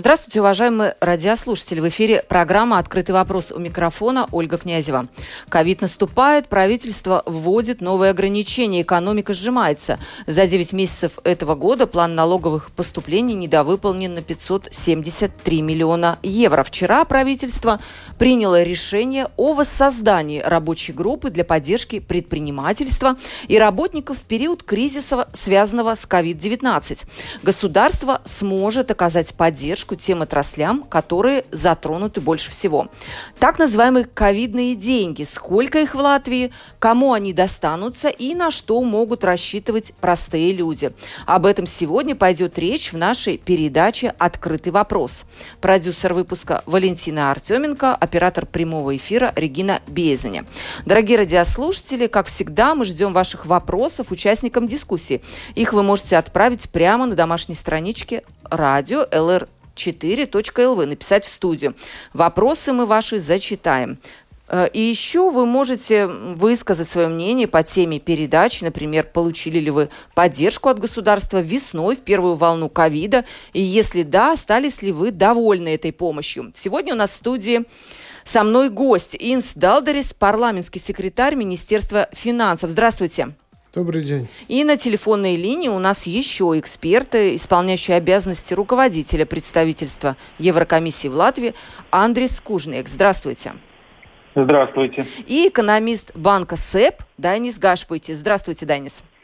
Здравствуйте, уважаемые радиослушатели. В эфире программа «Открытый вопрос» у микрофона Ольга Князева. Ковид наступает, правительство вводит новые ограничения, экономика сжимается. За 9 месяцев этого года план налоговых поступлений недовыполнен на 573 миллиона евро. Вчера правительство приняло решение о воссоздании рабочей группы для поддержки предпринимательства и работников в период кризиса, связанного с COVID-19. Государство сможет оказать поддержку поддержку тем отраслям, которые затронуты больше всего. Так называемые ковидные деньги. Сколько их в Латвии, кому они достанутся и на что могут рассчитывать простые люди. Об этом сегодня пойдет речь в нашей передаче «Открытый вопрос». Продюсер выпуска Валентина Артеменко, оператор прямого эфира Регина Безаня. Дорогие радиослушатели, как всегда, мы ждем ваших вопросов участникам дискуссии. Их вы можете отправить прямо на домашней страничке радио ЛР 4.lv, написать в студию. Вопросы мы ваши зачитаем. Э, и еще вы можете высказать свое мнение по теме передач, например, получили ли вы поддержку от государства весной в первую волну ковида, и если да, остались ли вы довольны этой помощью. Сегодня у нас в студии со мной гость Инс Далдерис, парламентский секретарь Министерства финансов. Здравствуйте. Добрый день. И на телефонной линии у нас еще эксперты, исполняющие обязанности руководителя представительства Еврокомиссии в Латвии Андрес Кужник. Здравствуйте. Здравствуйте. И экономист банка СЭП Данис Гашпуйте. Здравствуйте, Данис. Здравствуйте.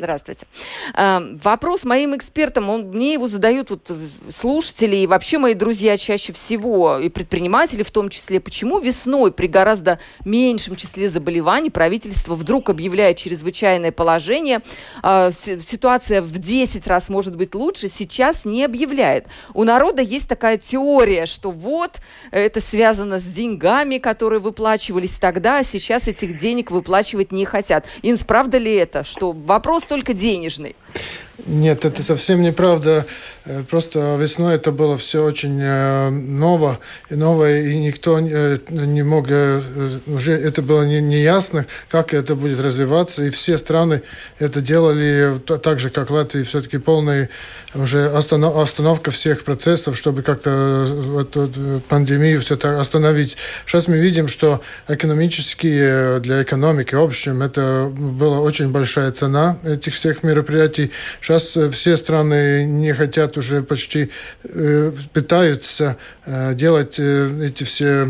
Здравствуйте. А, вопрос моим экспертам, он, мне его задают вот слушатели и вообще мои друзья чаще всего, и предприниматели в том числе, почему весной при гораздо меньшем числе заболеваний правительство вдруг объявляет чрезвычайное положение, а, ситуация в 10 раз может быть лучше, сейчас не объявляет. У народа есть такая теория, что вот это связано с деньгами, которые выплачивались тогда, а сейчас этих денег выплачивать не хотят. Инс, правда ли это, что Вопрос только денежный. Нет, это совсем неправда. Э, просто весной это было все очень э, ново и новое, и никто э, не мог, уже это было неясно, как это будет развиваться, и все страны это делали так же, как Латвия, все-таки полная уже остановка всех процессов, чтобы как-то эту пандемию все это остановить. Сейчас мы видим, что экономически для экономики в общем это была очень большая цена этих всех мероприятий. Сейчас все страны не хотят уже почти, э, пытаются э, делать э, эти все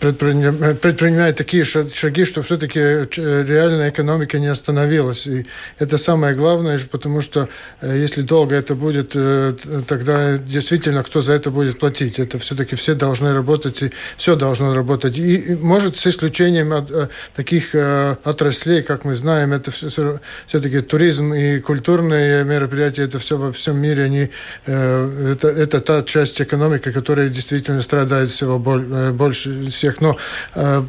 предпринимает такие шаги, что все-таки э, реальная экономика не остановилась. И это самое главное, потому что э, если долго это будет, э, тогда действительно кто за это будет платить? Это все-таки все должны работать, и все должно работать. И, может, с исключением от, таких отраслей, как мы знаем, это все-таки туризм и культурные мероприятия, это все во всем мире, они, это, это та часть экономики, которая действительно страдает всего больше всех, но э,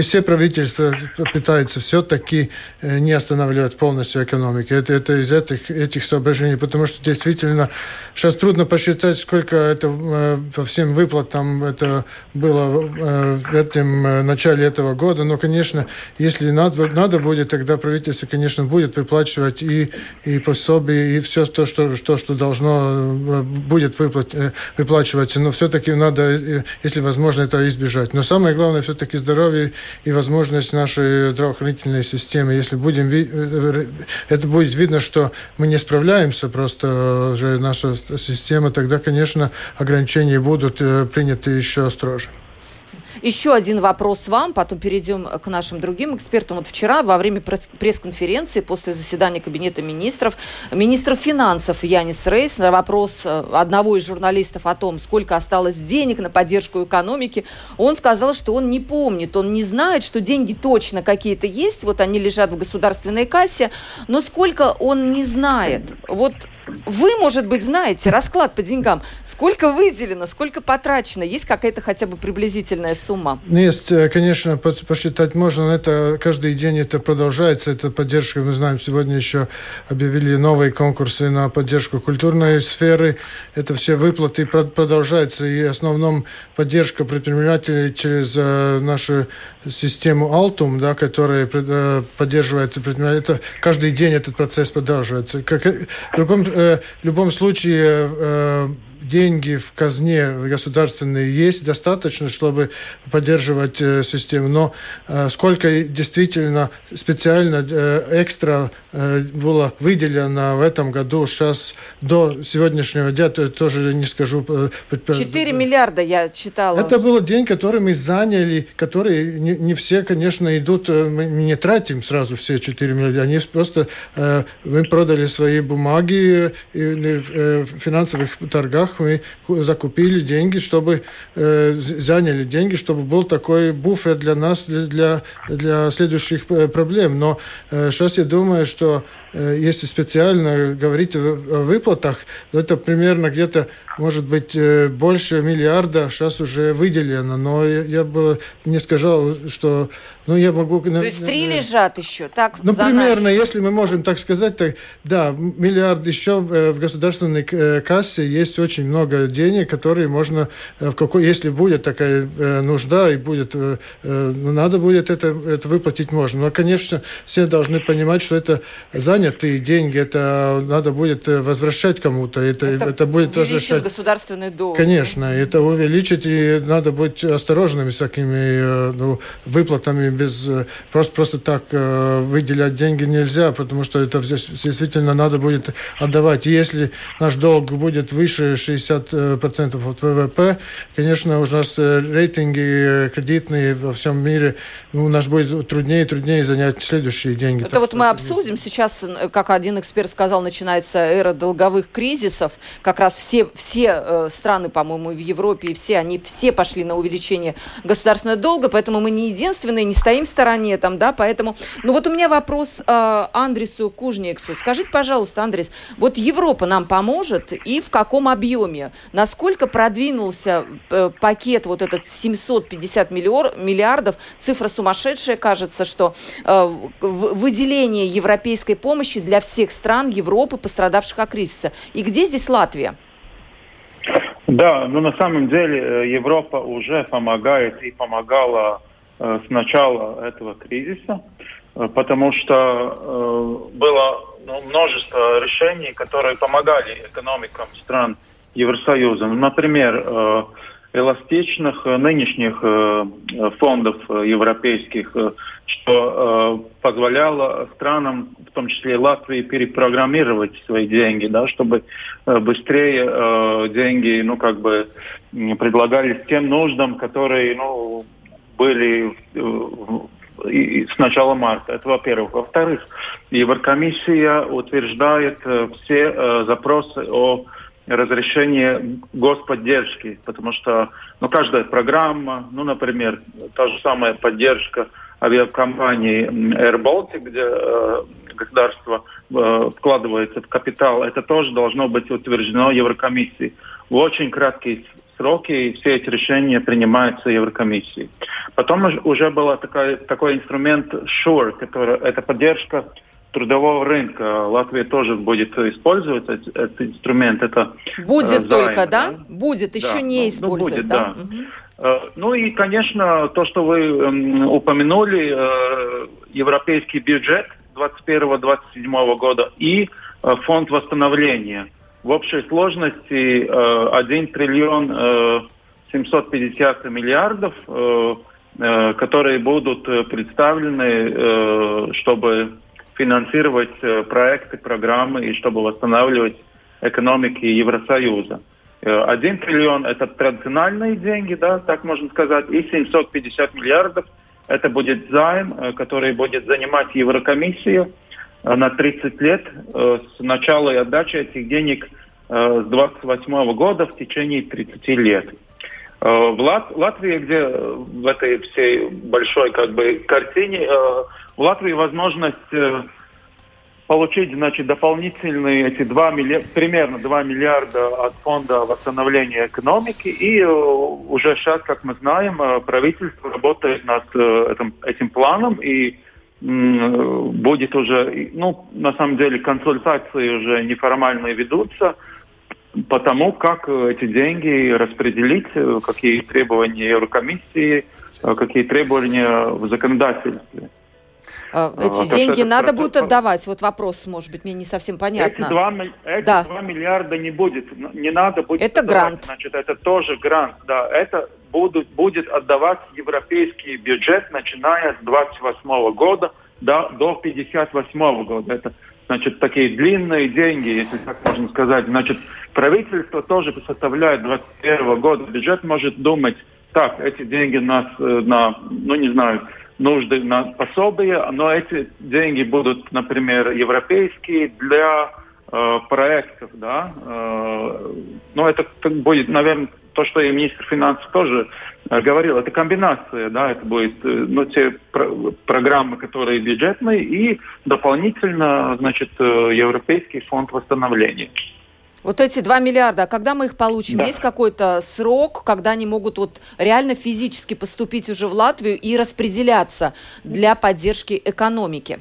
все правительства пытаются все-таки э, не останавливать полностью экономику. Это, это из этих, этих соображений, потому что действительно сейчас трудно посчитать, сколько это э, по всем выплатам это было э, в этом э, начале этого года, но, конечно, если надо, надо будет, тогда правительство, конечно, будет выплачивать и, и пособие, и все то, что, что, что должно э, будет выплат, э, выплачиваться, но все-таки надо, если возможно, это избежать делать. Но самое главное все-таки здоровье и возможность нашей здравоохранительной системы. Если будем, э, это будет видно, что мы не справляемся просто уже наша система, тогда, конечно, ограничения будут э, приняты еще строже. Еще один вопрос вам, потом перейдем к нашим другим экспертам. Вот вчера во время пресс-конференции после заседания Кабинета министров министр финансов Янис Рейс на вопрос э, одного из журналистов о том, сколько осталось денег на поддержку экономики, он сказал, что он не помнит, он не знает, что деньги точно какие-то есть, вот они лежат в государственной кассе, но сколько он не знает. Вот вы, может быть, знаете расклад по деньгам. Сколько выделено, сколько потрачено? Есть какая-то хотя бы приблизительная сумма? Ну, есть, э, конечно, посчитать можно. Это каждый день это продолжается, эта поддержка. Мы знаем, сегодня еще объявили новые конкурсы на поддержку культурной сферы. Это все выплаты продолжаются. И в основном поддержка предпринимателей через э, нашу систему Altum, да, которая э, поддерживает предпринимателей. Это каждый день этот процесс продолжается. Как, в другом в любом случае э, деньги в казне государственные есть достаточно, чтобы поддерживать э, систему. Но э, сколько действительно специально э, экстра было выделено в этом году, сейчас до сегодняшнего дня, то тоже не скажу. 4 э, миллиарда я читала. Это был день, который мы заняли, которые не, все, конечно, идут, мы не тратим сразу все 4 миллиарда, они просто, мы продали свои бумаги в финансовых торгах, мы закупили деньги, чтобы э, заняли деньги, чтобы был такой буфер для нас, для, для следующих э, проблем. Но э, сейчас я думаю, что если специально говорить о, выплатах, то это примерно где-то может быть, э, больше миллиарда сейчас уже выделено, но я, я бы не сказал, что... Ну, я могу... То есть три лежат еще, так? Ну, примерно, наш... если мы можем так сказать, так, да, миллиард еще э, в государственной э, кассе есть очень много денег, которые можно, в какой, если будет такая нужда и будет, ну, надо будет это, это выплатить можно. Но, конечно, все должны понимать, что это занятые деньги, это надо будет возвращать кому-то, это, это, это будет возвращать государственный долг. Конечно, это увеличить, и надо быть осторожными с такими э, ну, выплатами. Без, э, просто, просто так э, выделять деньги нельзя, потому что это действительно надо будет отдавать. И если наш долг будет выше 60% от ВВП, конечно, у нас рейтинги кредитные во всем мире, ну, у нас будет труднее и труднее занять следующие деньги. Это вот мы обсудим. Сейчас, как один эксперт сказал, начинается эра долговых кризисов. Как раз все, все э, страны, по-моему, в Европе, и все, они все пошли на увеличение государственного долга, поэтому мы не единственные, не стоим в стороне там, да, поэтому... Ну вот у меня вопрос э, Андресу Кужниксу. Скажите, пожалуйста, Андрес, вот Европа нам поможет и в каком объеме? Насколько продвинулся э, пакет вот этот 750 миллиардов? Цифра сумасшедшая, кажется, что э, выделение европейской помощи для всех стран Европы, пострадавших от кризиса. И где здесь Латвия? Да, но на самом деле э, Европа уже помогает и помогала э, с начала этого кризиса, э, потому что э, было ну, множество решений, которые помогали экономикам стран Евросоюза. Ну, например, э, эластичных э, нынешних э, фондов э, европейских, что позволяло странам, в том числе Латвии, перепрограммировать свои деньги, да, чтобы быстрее деньги, ну, как бы предлагались тем нуждам, которые, ну, были с начала марта. Это во-первых. Во-вторых, Еврокомиссия утверждает все запросы о разрешение господдержки, потому что ну, каждая программа, ну, например, та же самая поддержка авиакомпании Air Baltic, где э, государство э, вкладывается в капитал, это тоже должно быть утверждено Еврокомиссией. В очень краткие сроки все эти решения принимаются Еврокомиссией. Потом уже был такой, такой инструмент SURE, который, это поддержка трудового рынка. Латвия тоже будет использовать этот, этот инструмент. Это будет э, займ, только, да? да? Будет, еще да, не ну, использует, ну, будет, да? да. Угу. Ну и, конечно, то, что вы э, упомянули, э, европейский бюджет 2021-2027 года и фонд восстановления. В общей сложности э, 1 триллион э, 750 миллиардов, которые будут представлены, чтобы финансировать э, проекты, программы и чтобы восстанавливать экономики Евросоюза. Э, один триллион – это традиционные деньги, да, так можно сказать, и 750 миллиардов – это будет займ, э, который будет занимать Еврокомиссия на 30 лет с начала и отдачи этих денег с 28 года в течение 30 лет. В Лат Латвии, где в этой всей большой как бы картине в Латвии возможность э, получить, значит, дополнительные эти 2 миллиарда, примерно 2 миллиарда от фонда восстановления экономики. И э, уже сейчас, как мы знаем, э, правительство работает над этим, этим планом и будет уже, ну, на самом деле, консультации уже неформальные ведутся по тому, как эти деньги распределить, какие требования Еврокомиссии, какие требования в законодательстве. А, а, эти а, деньги надо процесс... будет отдавать? Вот вопрос, может быть, мне не совсем понятно. Эти 2, эти да. 2 миллиарда не будет, не надо будет Это отдавать. грант. Значит, это тоже грант, да. Это будут, будет отдавать европейский бюджет, начиная с 28 года до, до 58 года. Это, значит, такие длинные деньги, если так можно сказать. Значит, правительство тоже составляет 21 года. Бюджет может думать, так, эти деньги нас э, на, ну не знаю, нужды на пособие, но эти деньги будут, например, европейские для э, проектов, да. Э, но это будет, наверное, то, что и министр финансов тоже э, говорил, это комбинация, да, это будет, э, ну, те про программы, которые бюджетные, и дополнительно, значит, э, Европейский фонд восстановления. Вот эти 2 миллиарда, а когда мы их получим? Да. Есть какой-то срок, когда они могут вот реально физически поступить уже в Латвию и распределяться для поддержки экономики?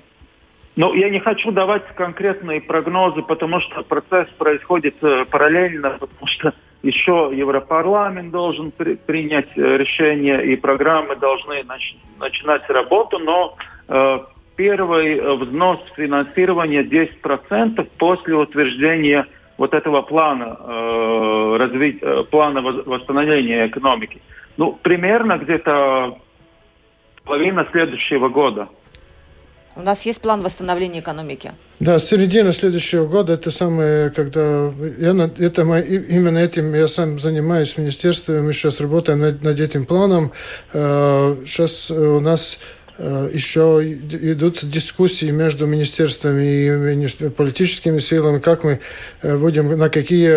Ну, я не хочу давать конкретные прогнозы, потому что процесс происходит э, параллельно, потому что еще Европарламент должен при, принять э, решение, и программы должны нач, начинать работу, но э, первый взнос финансирования 10% после утверждения вот этого плана э, развить, э, плана восстановления экономики. Ну, примерно где-то половина следующего года. У нас есть план восстановления экономики? Да, середина следующего года, это самое, когда я это именно этим я сам занимаюсь в министерстве, мы сейчас работаем над, над этим планом. Сейчас э, у нас Э, еще идут дискуссии между министерствами и политическими силами, как мы э, будем, на какие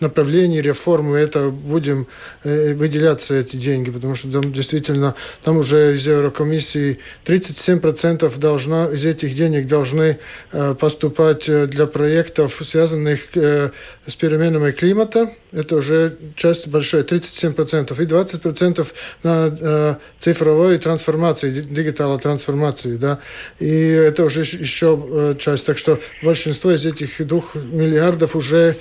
направлении реформы это будем э, выделяться эти деньги, потому что там действительно там уже из Еврокомиссии 37% должно, из этих денег должны э, поступать э, для проектов, связанных с переменами климата. Это уже часть большая, 37%. И 20% на цифровой трансформации, дигитальной трансформации. Да? И это уже еще часть. Так что большинство из этих двух миллиардов уже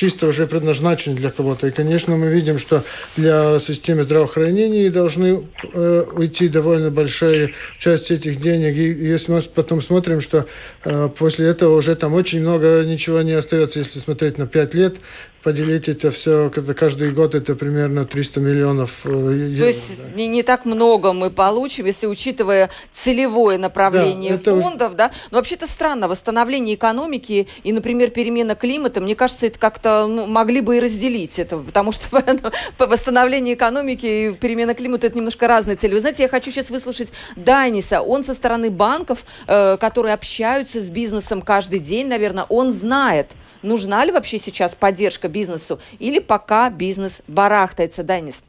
чисто уже предназначены для кого-то. И, конечно, мы видим, что для системы здравоохранения должны э, уйти довольно большая часть этих денег. И, если мы потом смотрим, что э, после этого уже там очень много ничего не остается, если смотреть на пять лет, поделить это все, каждый год это примерно 300 миллионов евро. То есть да. не, не так много мы получим, если учитывая целевое направление да, фондов, да? Но вообще-то странно, восстановление экономики и, например, перемена климата, мне кажется, это как-то ну, могли бы и разделить это, потому что восстановление экономики и перемена климата это немножко разные цели. Вы знаете, я хочу сейчас выслушать Дайниса, он со стороны банков, э, которые общаются с бизнесом каждый день, наверное, он знает, нужна ли вообще сейчас поддержка бизнесу или пока бизнес барахтается, Данис?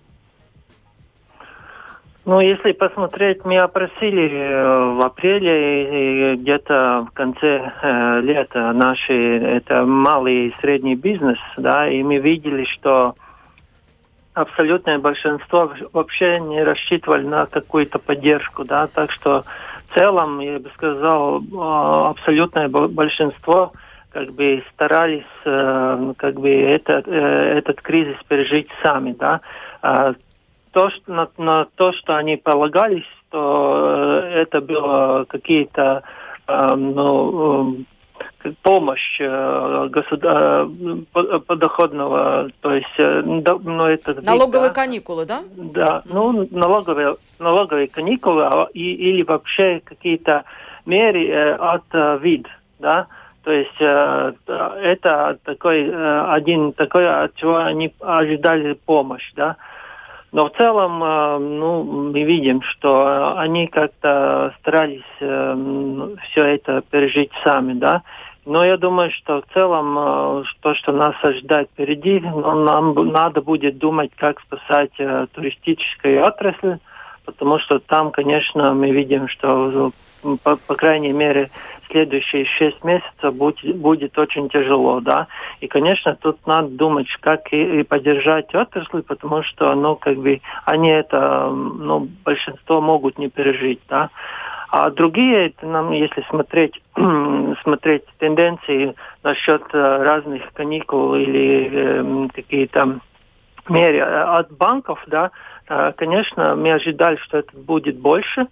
Ну, если посмотреть, мы опросили э, в апреле и где-то в конце э, лета наши, это малый и средний бизнес, да, и мы видели, что абсолютное большинство вообще не рассчитывали на какую-то поддержку, да, так что в целом, я бы сказал, э, абсолютное большинство как бы старались э, как бы этот, э, этот кризис пережить сами, да. А то, что, на, на то, что они полагались, то э, это было какие-то э, ну, э, помощь э, государ... подоходного, то есть ну, это налоговые да? каникулы, да? Да, ну налоговые налоговые каникулы а, и, или вообще какие-то меры э, от э, вид, да. То есть э, это такой э, один такой, от чего они ожидали помощь, да. Но в целом, э, ну, мы видим, что они как-то старались э, все это пережить сами, да. Но я думаю, что в целом э, то, что нас ожидает впереди, ну, нам надо будет думать, как спасать э, туристическую отрасль, потому что там, конечно, мы видим, что по, по крайней мере следующие шесть месяцев будет, будет очень тяжело, да. И, конечно, тут надо думать, как и, и поддержать отрасль, потому что, ну, как бы, они это, ну, большинство могут не пережить, да. А другие, это нам, если смотреть, смотреть тенденции насчет э, разных каникул или э, какие-то меры от банков, да, э, конечно, мы ожидали, что это будет больше,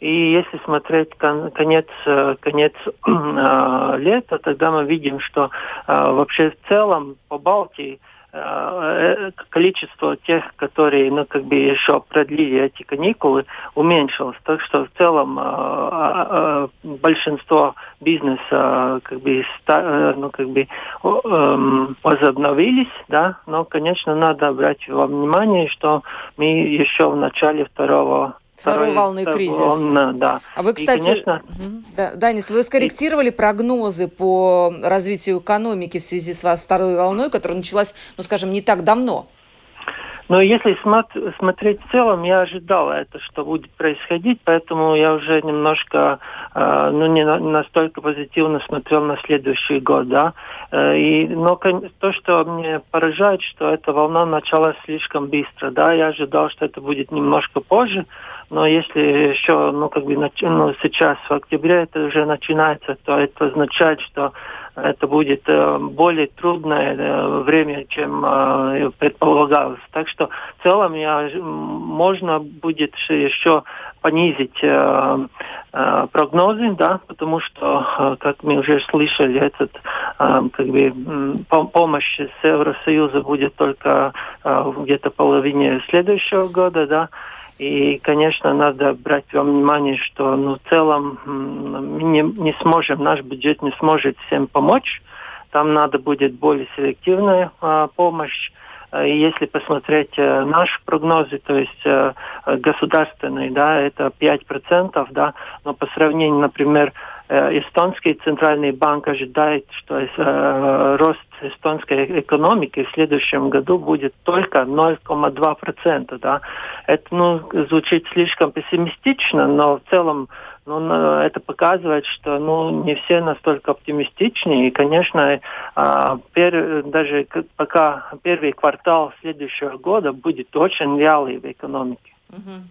и если смотреть кон конец, э, конец э, лета, тогда мы видим, что э, вообще в целом по Балтии Э, количество тех, которые, ну, как бы еще продлили эти каникулы, уменьшилось. Так что в целом э, э, большинство бизнеса, как бы, ну, как бы эм, возобновились, да, но, конечно, надо брать во внимание, что мы еще в начале второго Второй волны кризиса. Волна, да. А вы, кстати, и, конечно... да, Данис, вы скорректировали прогнозы по развитию экономики в связи с второй волной, которая началась, ну, скажем, не так давно? Но если смотреть в целом, я ожидала это, что будет происходить, поэтому я уже немножко, э, ну, не настолько позитивно смотрел на следующий год, да. Э, и, но то, что мне поражает, что эта волна началась слишком быстро, да, я ожидал, что это будет немножко позже, но если еще, ну, как бы, ну, сейчас, в октябре это уже начинается, то это означает, что это будет э, более трудное э, время, чем э, предполагалось. Так что в целом я, можно будет еще понизить прогнозы, да, потому что, как мы уже слышали, этот как бы помощь с Евросоюза будет только где-то половине следующего года, да, и, конечно, надо брать во внимание, что ну, в целом мы не, не сможем, наш бюджет не сможет всем помочь. Там надо будет более селективная а, помощь. И если посмотреть э, наши прогнозы, то есть э, государственные, да, это 5%, да, но по сравнению, например, Э, эстонский центральный банк ожидает, что э, рост эстонской экономики в следующем году будет только 0,2%. Да? Это ну, звучит слишком пессимистично, но в целом ну, это показывает, что ну, не все настолько оптимистичны. И, конечно, э, пер, даже пока первый квартал следующего года будет очень вялый в экономике. Mm-hmm.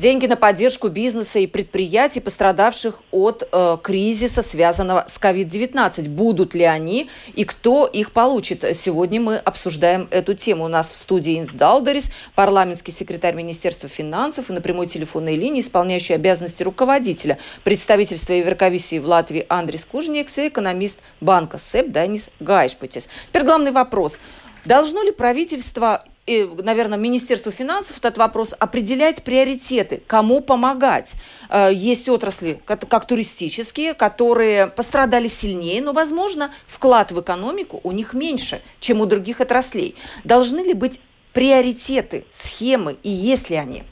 Деньги на поддержку бизнеса и предприятий, пострадавших от э, кризиса, связанного с COVID-19. Будут ли они и кто их получит? Сегодня мы обсуждаем эту тему. У нас в студии Инс Далдерис, парламентский секретарь Министерства финансов и на прямой телефонной линии исполняющий обязанности руководителя представительства Евроковисии в Латвии Андрис Кужникс и экономист банка СЭП Данис Гайшпутис. Теперь главный вопрос. Должно ли правительство и, наверное, Министерству финансов этот вопрос определять приоритеты, кому помогать. Э, есть отрасли, как, туристические, которые пострадали сильнее, но, возможно, вклад в экономику у них меньше, чем у других отраслей. Должны ли быть приоритеты, схемы и есть ли они?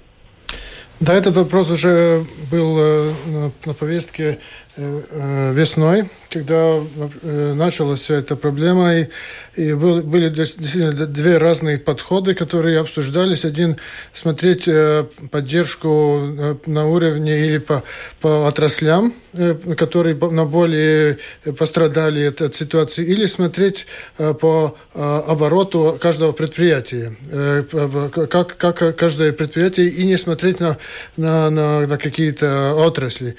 Да, этот вопрос уже был э, на повестке весной, когда началась вся эта проблема, и, и был, были действительно две разные подходы, которые обсуждались. Один – смотреть поддержку на уровне или по, по отраслям, которые на более пострадали от, от ситуации, или смотреть по обороту каждого предприятия, как, как каждое предприятие, и не смотреть на на, на, на какие-то отрасли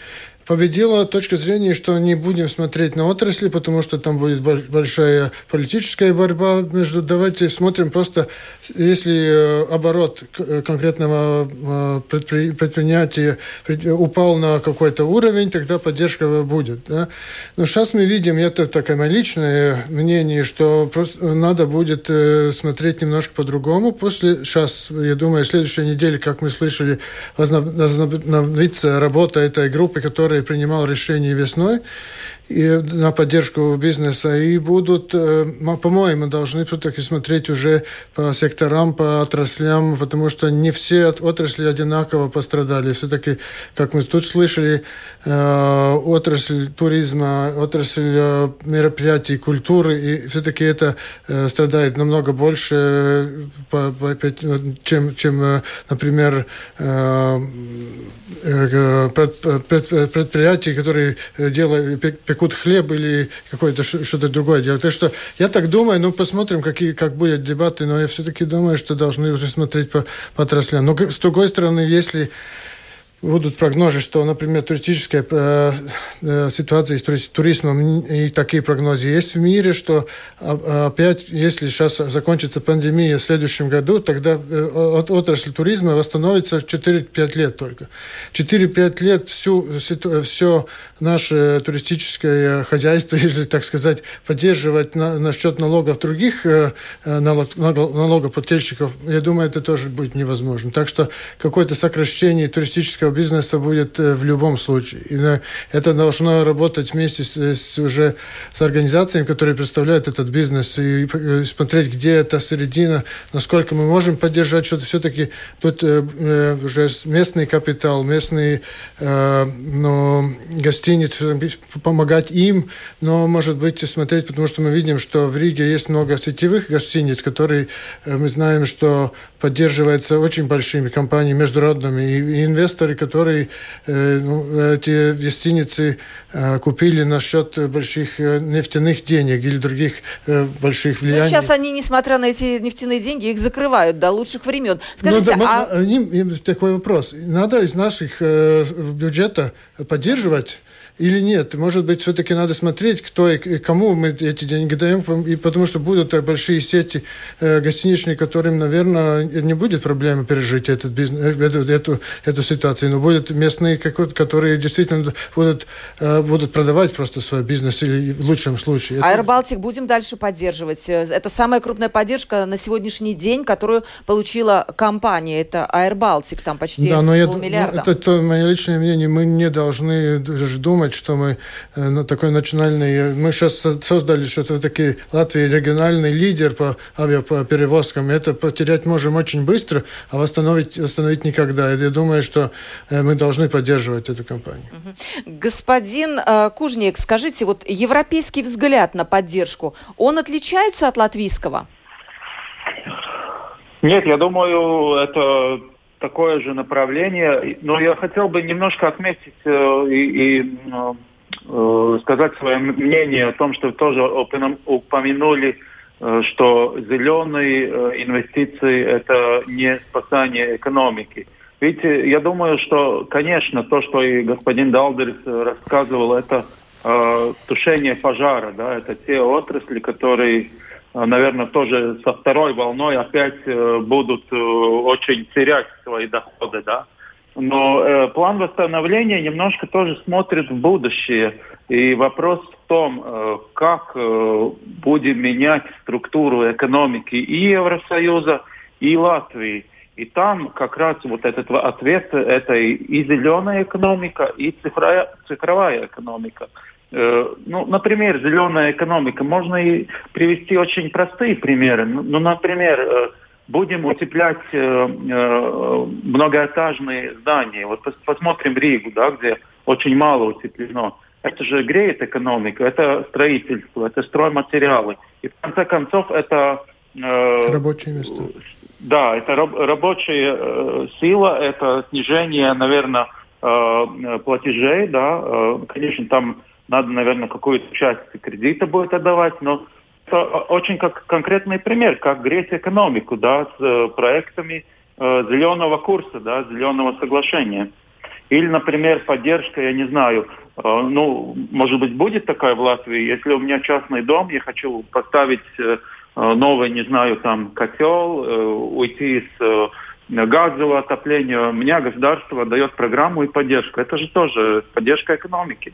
победила точка зрения, что не будем смотреть на отрасли, потому что там будет большая политическая борьба между... Давайте смотрим просто, если э, оборот э, конкретного э, предприятия упал на какой-то уровень, тогда поддержка будет. Да? Но сейчас мы видим, это такое мое личное мнение, что просто надо будет смотреть немножко по-другому. После, сейчас, я думаю, следующей неделе, как мы слышали, возобновится работа этой группы, которая который принимал решения весной и на поддержку бизнеса, и будут, э, по-моему, должны все-таки смотреть уже по секторам, по отраслям, потому что не все отрасли одинаково пострадали. Все-таки, как мы тут слышали, э, отрасль туризма, отрасль э, мероприятий, культуры, и все-таки это страдает намного больше, чем, чем например, предприятия, которые делают, пекут хлеб или какое-то что-то другое делать. Так что я так думаю, ну посмотрим, какие, как будут дебаты, но я все-таки думаю, что должны уже смотреть по, по отраслям. Но с другой стороны, если будут прогнозы, что, например, туристическая э, э, ситуация с туризмом и такие прогнозы есть в мире, что опять, если сейчас закончится пандемия в следующем году, тогда э, отрасль туризма восстановится в 4-5 лет только. 4-5 лет всю, все наше туристическое хозяйство, если так сказать, поддерживать на, на счет налогов других налогоплательщиков, я думаю, это тоже будет невозможно. Так что какое-то сокращение туристического этого бизнеса будет э, в любом случае. И это должно работать вместе с, с уже с организациями, которые представляют этот бизнес, и, и смотреть, где эта середина, насколько мы можем поддержать что-то. Все-таки тут э, э, уже местный капитал, местные э, ну, гостиницы, помогать им, но, может быть, смотреть, потому что мы видим, что в Риге есть много сетевых гостиниц, которые э, мы знаем, что поддерживаются очень большими компаниями международными, и, и инвесторы, которые э, ну, эти гостиницы э, купили на счет больших э, нефтяных денег или других больших влияний. Но сейчас они, несмотря на эти нефтяные деньги, их закрывают до лучших времен. Скажите, ну, да, а... Можно, такой вопрос. Надо из наших бюджета поддерживать или нет? Может быть, все-таки надо смотреть, кто и кому мы эти деньги даем, и потому что будут большие сети э, гостиничные, которым, наверное, не будет проблемы пережить этот бизнес, э, эту, эту, эту ситуацию, но будут местные, которые действительно будут, э, будут продавать просто свой бизнес, или в лучшем случае. Baltic будем дальше поддерживать. Это самая крупная поддержка на сегодняшний день, которую получила компания. Это Baltic, там почти да, но полмиллиарда. Я, это, это мое личное мнение. Мы не должны даже думать, думать, что мы ну, такой национальный... Мы сейчас создали что-то такие Латвии региональный лидер по авиаперевозкам. Это потерять можем очень быстро, а восстановить, восстановить никогда. Я думаю, что э, мы должны поддерживать эту компанию. Господин э, Кужник, скажите, вот европейский взгляд на поддержку, он отличается от латвийского? Нет, я думаю, это такое же направление. Но я хотел бы немножко отметить э, и, и э, сказать свое мнение о том, что тоже упомянули, э, что зеленые э, инвестиции – это не спасание экономики. Видите, я думаю, что, конечно, то, что и господин Далдерс рассказывал, это э, тушение пожара, да, это те отрасли, которые наверное, тоже со второй волной опять э, будут э, очень терять свои доходы, да. Но э, план восстановления немножко тоже смотрит в будущее. И вопрос в том, э, как э, будем менять структуру экономики и Евросоюза, и Латвии. И там как раз вот этот ответ – это и зеленая экономика, и цифровая, цифровая экономика. Э, ну, например, зеленая экономика. Можно и привести очень простые примеры. Ну, ну например, э, будем утеплять э, многоэтажные здания. Вот посмотрим Ригу, да, где очень мало утеплено. Это же греет экономику, это строительство, это стройматериалы. И в конце концов это... Рабочие места. Да, это раб, рабочая сила, это снижение, наверное, платежей, да. Конечно, там надо, наверное, какую-то часть кредита будет отдавать, но это очень как конкретный пример, как греть экономику, да, с э, проектами э, зеленого курса, да, зеленого соглашения. Или, например, поддержка, я не знаю, э, ну, может быть, будет такая в Латвии, если у меня частный дом, я хочу поставить новый, не знаю, там, котел, уйти с газового отопления, у меня государство дает программу и поддержку. Это же тоже поддержка экономики.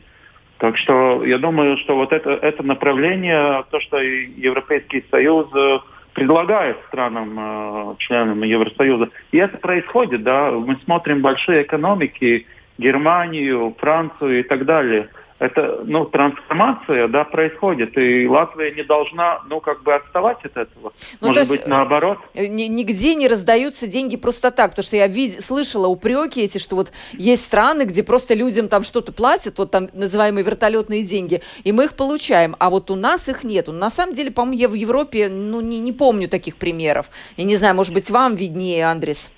Так что я думаю, что вот это, это направление, то, что Европейский Союз э, предлагает странам, э, членам Евросоюза. И это происходит, да. Мы смотрим большие экономики, Германию, Францию и так далее это, ну, трансформация, да, происходит, и Латвия не должна, ну, как бы отставать от этого. Ну, Может быть, наоборот. Э, нигде не раздаются деньги просто так, потому что я вид- слышала упреки эти, что вот есть страны, где просто людям там что-то платят, вот там называемые вертолетные деньги, и мы их получаем, а вот у нас их нет. На самом деле, по-моему, я в Европе, ну, не, не помню таких примеров. Я не знаю, может быть, вам виднее, Андрес.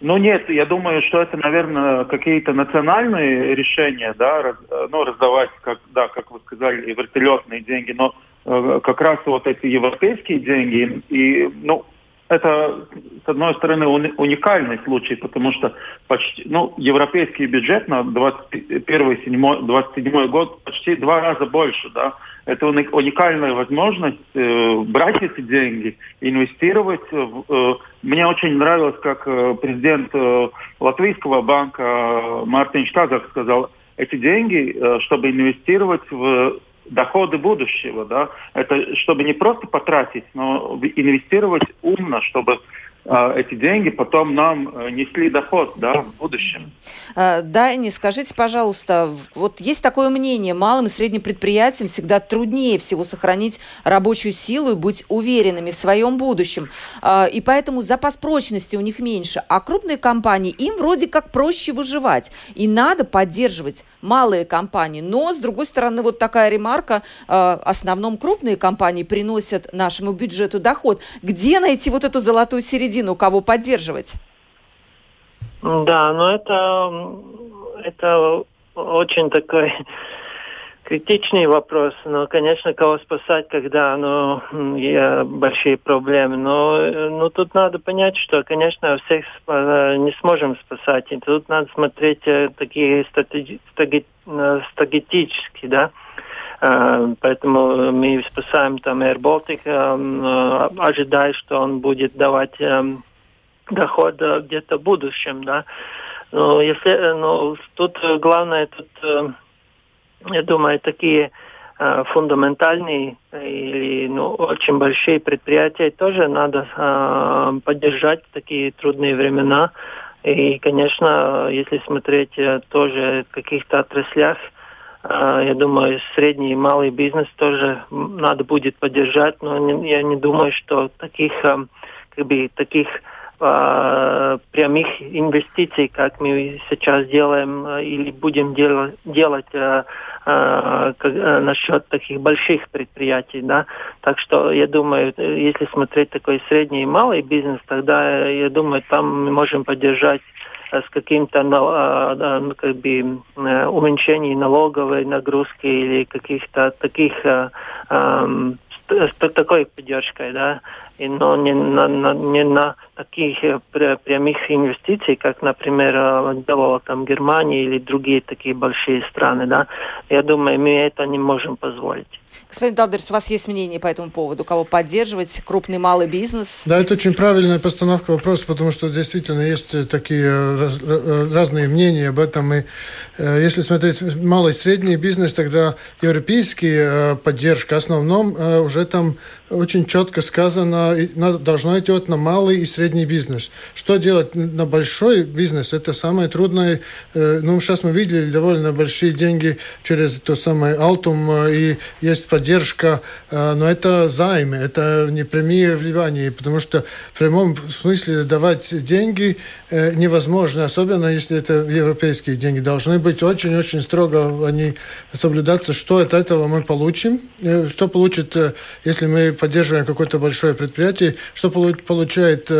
Ну нет, я думаю, что это, наверное, какие-то национальные решения, да, раз, ну, раздавать, как, да, как вы сказали, вертолетные деньги, но э, как раз вот эти европейские деньги, и, ну, это, с одной стороны, уникальный случай, потому что почти, ну, европейский бюджет на 2021-2027 год почти два раза больше, да. Это уникальная возможность э, брать эти деньги, инвестировать. В, э, мне очень нравилось, как э, президент э, Латвийского банка Мартин Штазак сказал, эти деньги, э, чтобы инвестировать в доходы будущего, да, это чтобы не просто потратить, но инвестировать умно, чтобы эти деньги потом нам э, несли доход да, в будущем. А, Дайни, скажите, пожалуйста, вот есть такое мнение, малым и средним предприятиям всегда труднее всего сохранить рабочую силу и быть уверенными в своем будущем. А, и поэтому запас прочности у них меньше. А крупные компании, им вроде как проще выживать. И надо поддерживать малые компании. Но, с другой стороны, вот такая ремарка, в основном крупные компании приносят нашему бюджету доход. Где найти вот эту золотую середину? Середину, кого поддерживать? Да, но это, это очень такой критичный вопрос. Но, конечно, кого спасать, когда ну, большие проблемы. Но ну, тут надо понять, что, конечно, всех не сможем спасать. И тут надо смотреть э, такие стратегические, да, Э, поэтому мы спасаем там Air Baltic, э, ожидая, что он будет давать э, доход где-то в будущем, да. Но если, ну, тут главное, тут, я думаю, такие фундаментальные или ну, очень большие предприятия тоже надо э, поддержать в такие трудные времена. И, конечно, если смотреть тоже в каких-то отраслях, я думаю, средний и малый бизнес тоже надо будет поддержать, но я не думаю, что таких, а, как бы, таких а, прямых инвестиций, как мы сейчас делаем или будем делать, насчет таких больших предприятий, да. Так что я думаю, если смотреть такой средний и малый бизнес, тогда я думаю, там мы можем поддержать с каким-то э, ну, как бы, э, уменьшением налоговой нагрузки или каких-то таких с такой поддержкой, да, но не на, на, не на таких прямых инвестиций, как, например, делала там Германия или другие такие большие страны, да. Я думаю, мы это не можем позволить. Господин Далдерс, у вас есть мнение по этому поводу? Кого поддерживать? Крупный, малый бизнес? Да, это очень правильная постановка вопроса, потому что действительно есть такие раз, разные мнения об этом. И э, если смотреть малый и средний бизнес, тогда европейские э, поддержка в основном э, уже там очень четко сказано, должно идти на малый и средний бизнес. Что делать на большой бизнес? Это самое трудное. Ну, сейчас мы видели довольно большие деньги через то самое Алтум, и есть поддержка, э, но это займы, это не прямые вливания, потому что в прямом смысле давать деньги э, невозможно, особенно если это европейские деньги. Должны быть очень-очень строго они соблюдаться, что от этого мы получим, э, что получит, если мы поддерживаем какое-то большое предприятие, что получает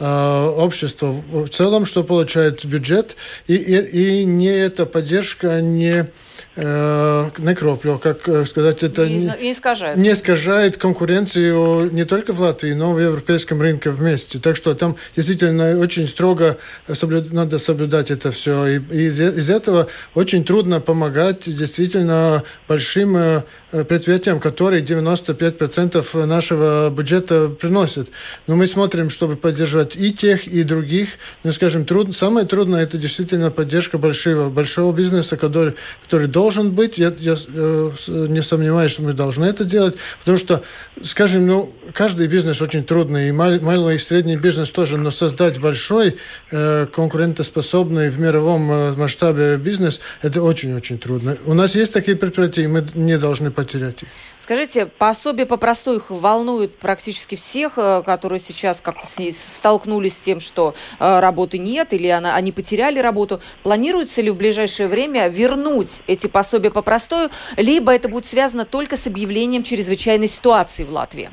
общество в целом, что получает бюджет, и, и, и не эта поддержка не Э, некроплю, как э, сказать, это не, не, искажает. не искажает конкуренцию не только в Латвии, но и в европейском рынке вместе. Так что там действительно очень строго соблюд... надо соблюдать это все. И, и из, из этого очень трудно помогать действительно большим предприятиям, которые 95% нашего бюджета приносят. Но мы смотрим, чтобы поддержать и тех, и других. Ну, скажем, труд... самое трудное это действительно поддержка большого, большого бизнеса, который, который должен быть. Я, я не сомневаюсь, что мы должны это делать, потому что, скажем, ну, каждый бизнес очень трудный, и малый и средний бизнес тоже, но создать большой э, конкурентоспособный в мировом э, масштабе бизнес, это очень-очень трудно. У нас есть такие предприятия, и мы не должны потерять их. Скажите, пособие по простой их волнует практически всех, э, которые сейчас как-то столкнулись с тем, что э, работы нет или она, они потеряли работу. Планируется ли в ближайшее время вернуть эти пособия по простой, либо это будет связано только с объявлением чрезвычайной ситуации в Латвии?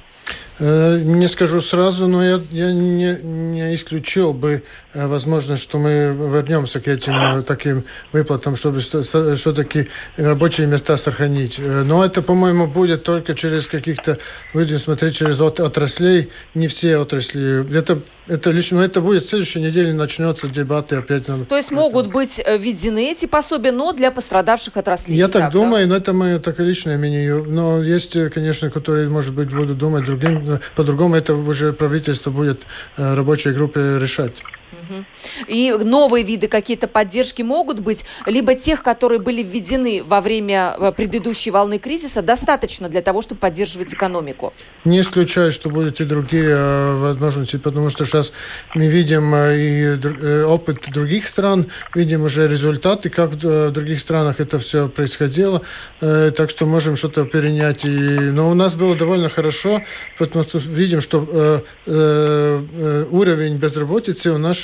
Э, не скажу сразу, но я, я не, не исключил бы э, возможность, что мы вернемся к этим э, таким выплатам, чтобы все-таки рабочие места сохранить. Но это, по-моему, будет только через каких-то, будем смотреть через от, отраслей, не все отрасли. Это, это лично, но это будет в следующей неделе начнется дебаты опять. То есть могут быть введены эти пособия, но для пострадавших отраслей. Я так, так думаю, да? но это мое такое личное мнение. Но есть, конечно, которые, может быть, будут думать другим по-другому это уже правительство будет э, рабочей группе решать. И новые виды какие-то поддержки могут быть, либо тех, которые были введены во время э, предыдущей волны кризиса, достаточно для того, чтобы поддерживать экономику? Не исключаю, что будут и другие э, возможности, потому что сейчас мы видим э, и опыт других стран, видим уже результаты, как в других странах это все происходило, так что можем что-то перенять. Но у нас было довольно хорошо, потому что видим, что уровень безработицы у нас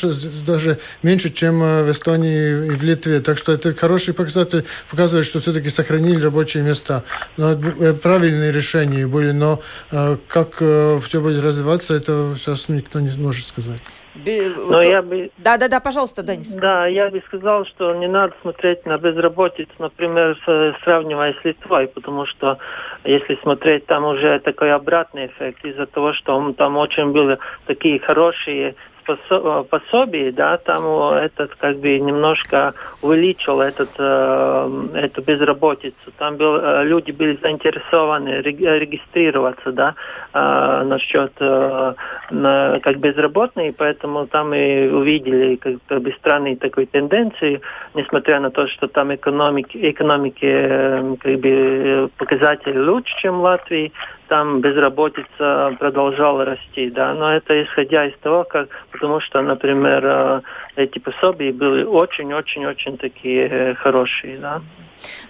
даже меньше, чем э, в Эстонии и в Литве. Так что это хороший показатель, показывает, что все-таки сохранили рабочие места. Но э, правильные решения были, но э, как все будет развиваться, это сейчас никто не может сказать. Но я бы... Да, да, да, пожалуйста, Денис. Да, я бы сказал, что не надо смотреть на безработицу, например, сравнивая с Литвой, потому что если смотреть, там уже такой обратный эффект из-за того, что там очень были такие хорошие пособий, да, там этот как бы немножко увеличил этот, э, эту безработицу. Там был, э, люди были заинтересованы регистрироваться, да, э, насчет э, на, как безработные, поэтому там и увидели как, бы странные такой тенденции, несмотря на то, что там экономики, экономики э, как бы показатели лучше, чем в Латвии, там безработица продолжала расти, да, но это исходя из того, как, потому что, например, э, эти пособия были очень-очень-очень такие э, хорошие, да.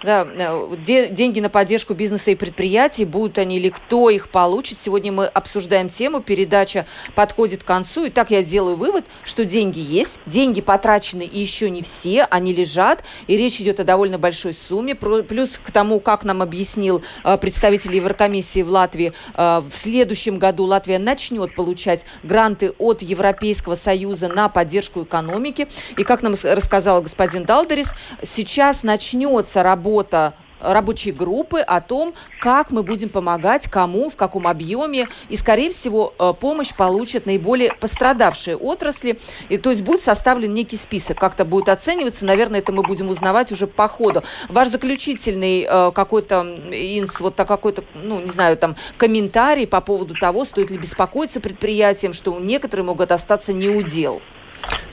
Да, э, деньги на поддержку бизнеса и предприятий, будут они или кто их получит. Сегодня мы обсуждаем тему, передача подходит к концу. И так я делаю вывод, что деньги есть, деньги потрачены и еще не все, они лежат, и речь идет о довольно большой сумме. Плюс к тому, как нам объяснил э, представитель Еврокомиссии в Латвии, э, в следующем году Латвия начнет получать гранты от Европейского Союза на поддержку экономики. И как нам рассказал господин Далдерис, сейчас начнется работа рабочей группы о том, как мы будем помогать, кому, в каком объеме. И, скорее всего, э, помощь получат наиболее пострадавшие отрасли. И, то есть будет составлен некий список, как-то будет оцениваться. Наверное, это мы будем узнавать уже по ходу. Ваш заключительный э, какой-то инс, вот какой-то, ну, не знаю, там, комментарий по поводу того, стоит ли беспокоиться предприятиям, что некоторые могут остаться неудел.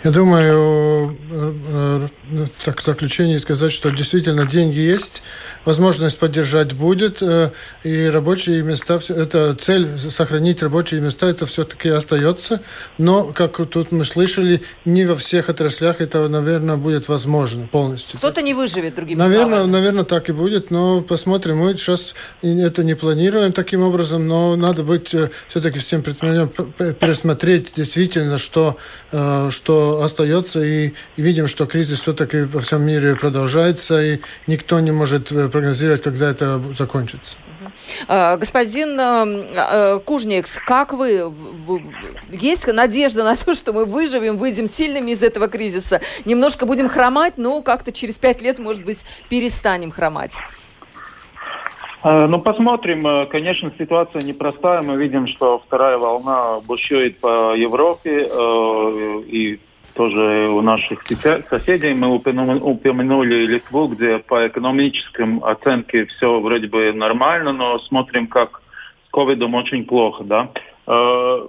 Я думаю, э, э, так в заключение сказать, что действительно деньги есть, возможность поддержать будет, э, и рабочие места, это цель сохранить рабочие места, это все-таки остается, но, как тут мы слышали, не во всех отраслях это, наверное, будет возможно полностью. Кто-то не выживет, другими наверное, словами. Наверное, так и будет, но посмотрим. Мы сейчас это не планируем таким образом, но надо быть все-таки всем предпринимателям пересмотреть действительно, что, что остается, и, и видим, что кризис все-таки во всем мире продолжается, и никто не может э, прогнозировать, когда это закончится. А, господин э, э, Кужникс, как вы, есть надежда на то, что мы выживем, выйдем сильными из этого кризиса? Немножко будем хромать, но как-то через пять лет, может быть, перестанем хромать. Ну, посмотрим. Конечно, ситуация непростая. Мы видим, что вторая волна бушует по Европе. И тоже у наших соседей. Мы упомянули Литву, где по экономическим оценке все вроде бы нормально, но смотрим, как с ковидом очень плохо, да. Э,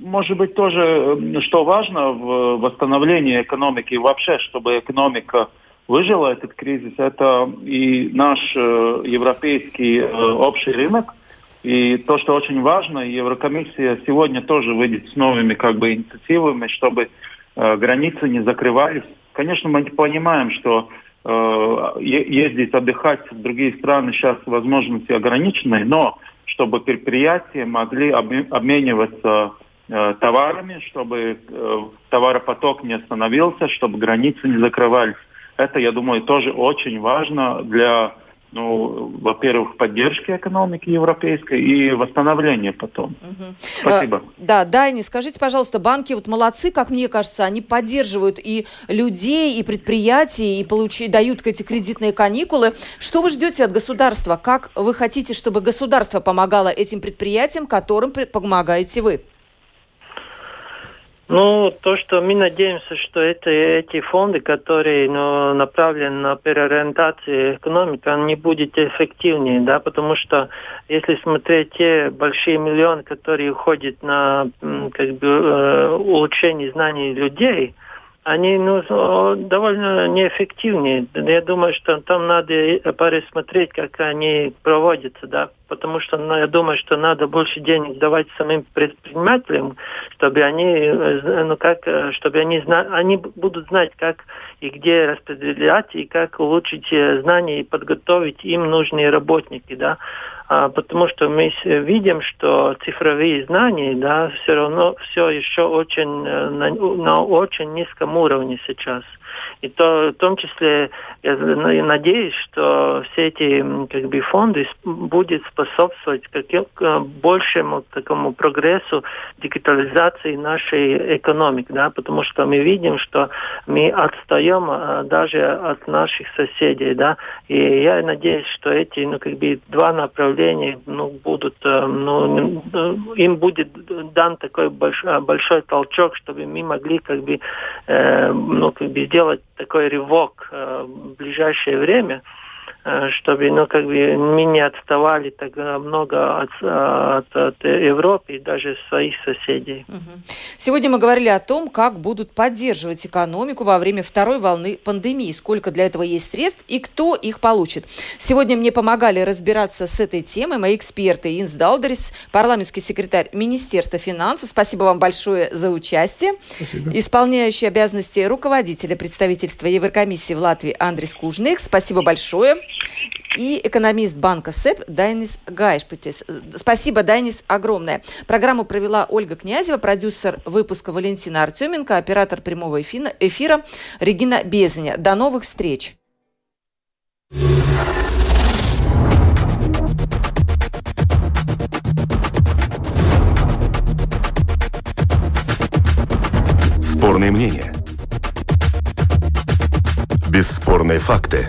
может быть, тоже, что важно в восстановлении экономики вообще, чтобы экономика выжила этот кризис, это и наш э, европейский э, общий рынок, и то, что очень важно, Еврокомиссия сегодня тоже выйдет с новыми как бы инициативами, чтобы э, границы не закрывались. Конечно, мы понимаем, что ездить отдыхать в другие страны сейчас возможности ограничены, но чтобы предприятия могли обмениваться товарами, чтобы товаропоток не остановился, чтобы границы не закрывались. Это, я думаю, тоже очень важно для ну, во-первых, поддержки экономики европейской и восстановления потом. Угу. Спасибо. А, да, Дайни, скажите, пожалуйста, банки вот молодцы, как мне кажется, они поддерживают и людей, и предприятий, и получи, дают эти кредитные каникулы. Что вы ждете от государства? Как вы хотите, чтобы государство помогало этим предприятиям, которым помогаете вы? Ну, то, что мы надеемся, что это, эти фонды, которые ну, направлены на переориентацию экономики, они будут эффективнее, да, потому что если смотреть те большие миллионы, которые уходят на как бы, э, улучшение знаний людей, они ну, довольно неэффективнее. Я думаю, что там надо пересмотреть, как они проводятся, да, потому что ну, я думаю, что надо больше денег давать самим предпринимателям, чтобы они, э, ну как, э, чтобы они знали, они будут знать, как и где распределять и как улучшить э, знания и подготовить им нужные работники, да. А, потому что мы видим, что цифровые знания, да, все равно все еще очень на, на очень низком уровне сейчас. И то, в том числе я надеюсь, что все эти как бы, фонды будут способствовать каким, большему такому прогрессу дигитализации нашей экономики, да, потому что мы видим, что мы отстаем а, даже от наших соседей, да, и я надеюсь, что эти, ну, как бы, два направления, ну, будут, э, ну, им будет дан такой большой, большой толчок, чтобы мы могли, как бы, э, ну, как бы сделать такой рывок э, в ближайшее время – чтобы ну, как бы мы не отставали так много от, от, от Европы и даже своих соседей. Сегодня мы говорили о том, как будут поддерживать экономику во время второй волны пандемии, сколько для этого есть средств и кто их получит. Сегодня мне помогали разбираться с этой темой мои эксперты Инс Далдерис, парламентский секретарь Министерства финансов. Спасибо вам большое за участие. Спасибо. Исполняющий обязанности руководителя представительства Еврокомиссии в Латвии Андрей Кужник. Спасибо большое и экономист банка СЭП Дайнис Гайшпутис. Спасибо, Дайнис, огромное. Программу провела Ольга Князева, продюсер выпуска Валентина Артеменко, оператор прямого эфира Регина Безеня. До новых встреч! Спорные мнения. Бесспорные факты.